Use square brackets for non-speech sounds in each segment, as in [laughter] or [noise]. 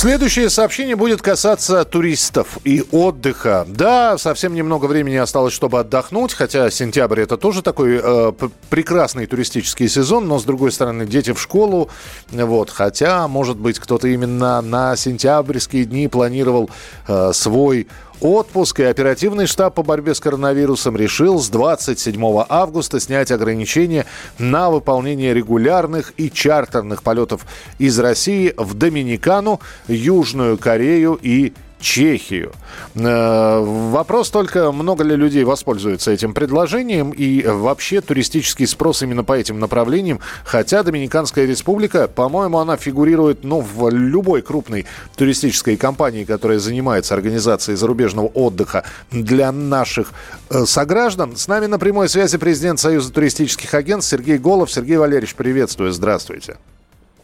Следующее сообщение будет касаться туристов и отдыха. Да, совсем немного времени осталось, чтобы отдохнуть, хотя сентябрь это тоже такой э, прекрасный туристический сезон, но с другой стороны дети в школу, вот. Хотя, может быть, кто-то именно на сентябрьские дни планировал э, свой отпуск, и оперативный штаб по борьбе с коронавирусом решил с 27 августа снять ограничения на выполнение регулярных и чартерных полетов из России в Доминикану, Южную Корею и Чехию. Э, вопрос только, много ли людей воспользуются этим предложением и вообще туристический спрос именно по этим направлениям. Хотя Доминиканская республика, по-моему, она фигурирует ну, в любой крупной туристической компании, которая занимается организацией зарубежного отдыха для наших э, сограждан. С нами на прямой связи президент Союза туристических агентств Сергей Голов. Сергей Валерьевич, приветствую, здравствуйте.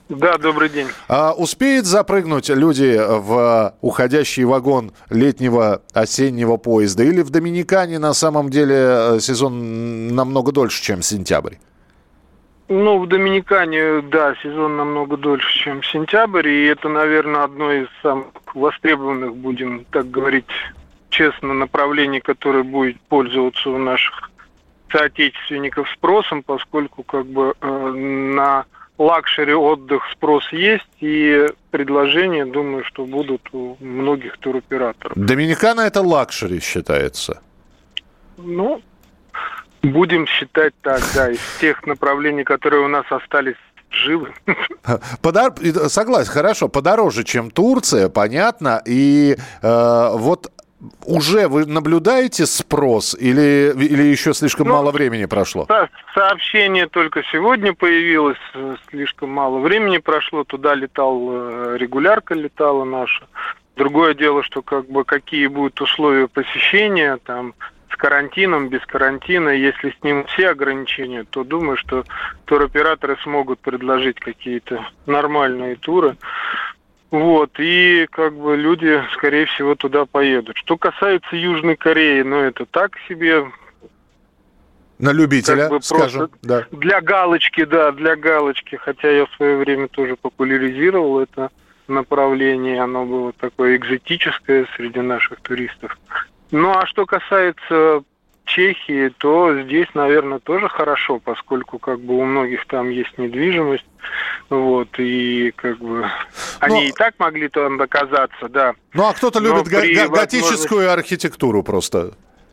Да, добрый день. А успеют запрыгнуть люди в уходящий вагон летнего осеннего поезда? Или в Доминикане на самом деле э, сезон намного дольше, чем сентябрь? Ну, в Доминикане, да, сезон намного дольше, чем сентябрь, и это, наверное, одно из самых востребованных, будем так говорить честно, направлений, которое будет пользоваться у наших соотечественников спросом, поскольку как бы э, на luxury отдых спрос есть, и предложения, думаю, что будут у многих туроператоров. Доминикана это luxury считается? Ну, будем считать так, да, из тех направлений, которые у нас остались живы. [laughs] Подор... Согласен, хорошо, подороже, чем Турция, понятно. И э, вот уже вы наблюдаете спрос или, или еще слишком ну, мало времени прошло? Сообщение только сегодня появилось, слишком мало времени прошло, туда летал, э, регулярка летала наша. Другое дело, что как бы какие будут условия посещения, там, с карантином, без карантина. Если снимут все ограничения, то думаю, что туроператоры смогут предложить какие-то нормальные туры. Вот, и как бы люди, скорее всего, туда поедут. Что касается Южной Кореи, ну это так себе. На любителя, как бы скажем, да. Для галочки, да, для галочки. Хотя я в свое время тоже популяризировал это направление. Оно было такое экзотическое среди наших туристов. Ну а что касается Чехии, то здесь, наверное, тоже хорошо, поскольку как бы у многих там есть недвижимость, вот, и как бы они Но... и так могли там доказаться, да. Ну, а кто-то любит го- го- готическую архитектуру просто.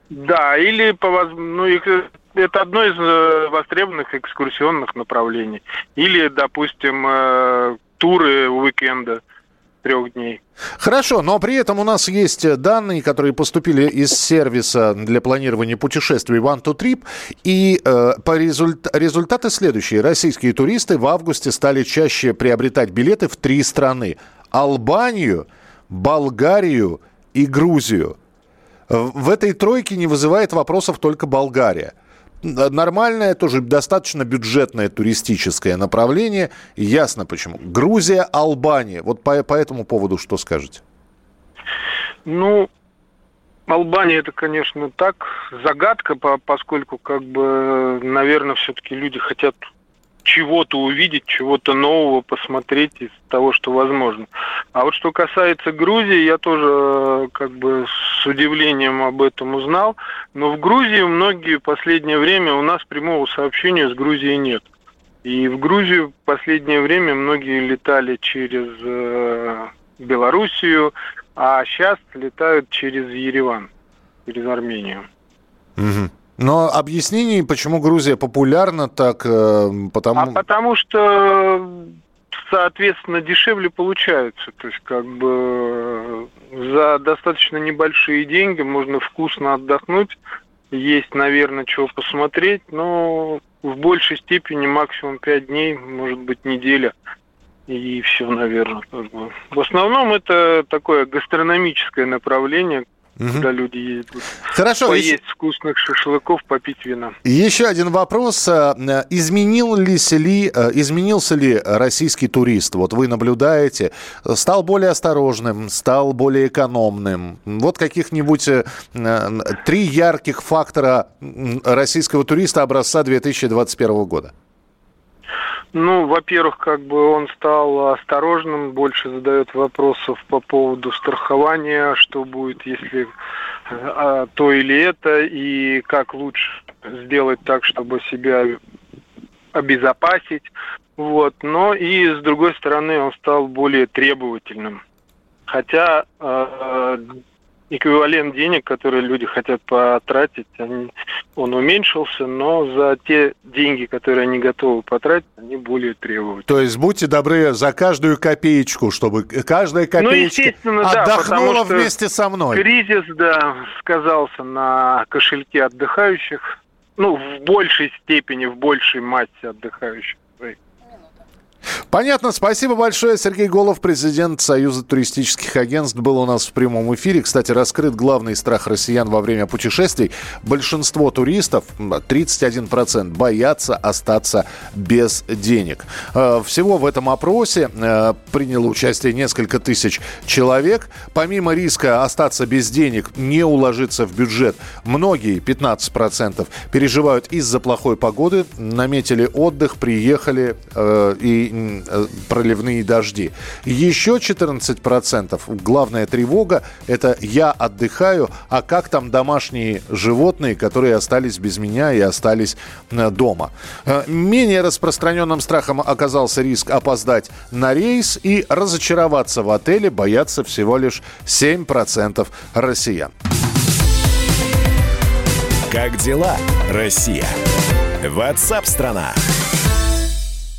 Да, или по ну, это одно из э, востребованных экскурсионных направлений. Или, допустим, э, туры уикенда трех дней. Хорошо, но при этом у нас есть данные, которые поступили из сервиса для планирования путешествий One to Trip, и э, по результ... результаты следующие. Российские туристы в августе стали чаще приобретать билеты в три страны. Албанию, Болгарию и Грузию. В этой тройке не вызывает вопросов только Болгария нормальное, тоже достаточно бюджетное туристическое направление. Ясно почему. Грузия, Албания. Вот по, по этому поводу что скажете? Ну, Албания это, конечно, так, загадка, поскольку, как бы, наверное, все-таки люди хотят чего-то увидеть, чего-то нового посмотреть из того, что возможно. А вот что касается Грузии, я тоже э, как бы с удивлением об этом узнал. Но в Грузии многие последнее время у нас прямого сообщения с Грузией нет. И в Грузию в последнее время многие летали через э, Белоруссию, а сейчас летают через Ереван, через Армению. Угу. Но объяснений, почему Грузия популярна так, э, потому... А потому что, соответственно, дешевле получается. То есть, как бы, за достаточно небольшие деньги можно вкусно отдохнуть, есть, наверное, чего посмотреть, но в большей степени максимум 5 дней, может быть, неделя. И все, наверное. В основном это такое гастрономическое направление, угу. куда люди едут. Хорошо. Поесть еще... вкусных шашлыков, попить вина. Еще один вопрос. Э, изменился ли, э, изменился ли российский турист? Вот вы наблюдаете, стал более осторожным, стал более экономным. Вот каких-нибудь э, три ярких фактора российского туриста образца 2021 года. Ну, во-первых, как бы он стал осторожным, больше задает вопросов по поводу страхования, что будет, если а, то или это, и как лучше сделать так, чтобы себя обезопасить. Вот. Но и с другой стороны он стал более требовательным. Хотя э, эквивалент денег, которые люди хотят потратить, они, он уменьшился, но за те деньги, которые они готовы потратить, они более требовательны. То есть будьте добры за каждую копеечку, чтобы каждая ну, копеечка ну, отдохнула да, вместе со мной. Кризис, да, сказался на кошельке отдыхающих, ну, в большей степени, в большей массе отдыхающих. Понятно, спасибо большое. Сергей Голов, президент Союза туристических агентств, был у нас в прямом эфире. Кстати, раскрыт главный страх россиян во время путешествий. Большинство туристов, 31%, боятся остаться без денег. Э, всего в этом опросе э, приняло участие несколько тысяч человек. Помимо риска остаться без денег, не уложиться в бюджет, многие, 15%, переживают из-за плохой погоды, наметили отдых, приехали э, и проливные дожди. Еще 14% главная тревога – это я отдыхаю, а как там домашние животные, которые остались без меня и остались э, дома. Э, менее распространенным страхом оказался риск опоздать на рейс и разочароваться в отеле боятся всего лишь 7% россиян. Как дела, Россия? Ватсап-страна! страна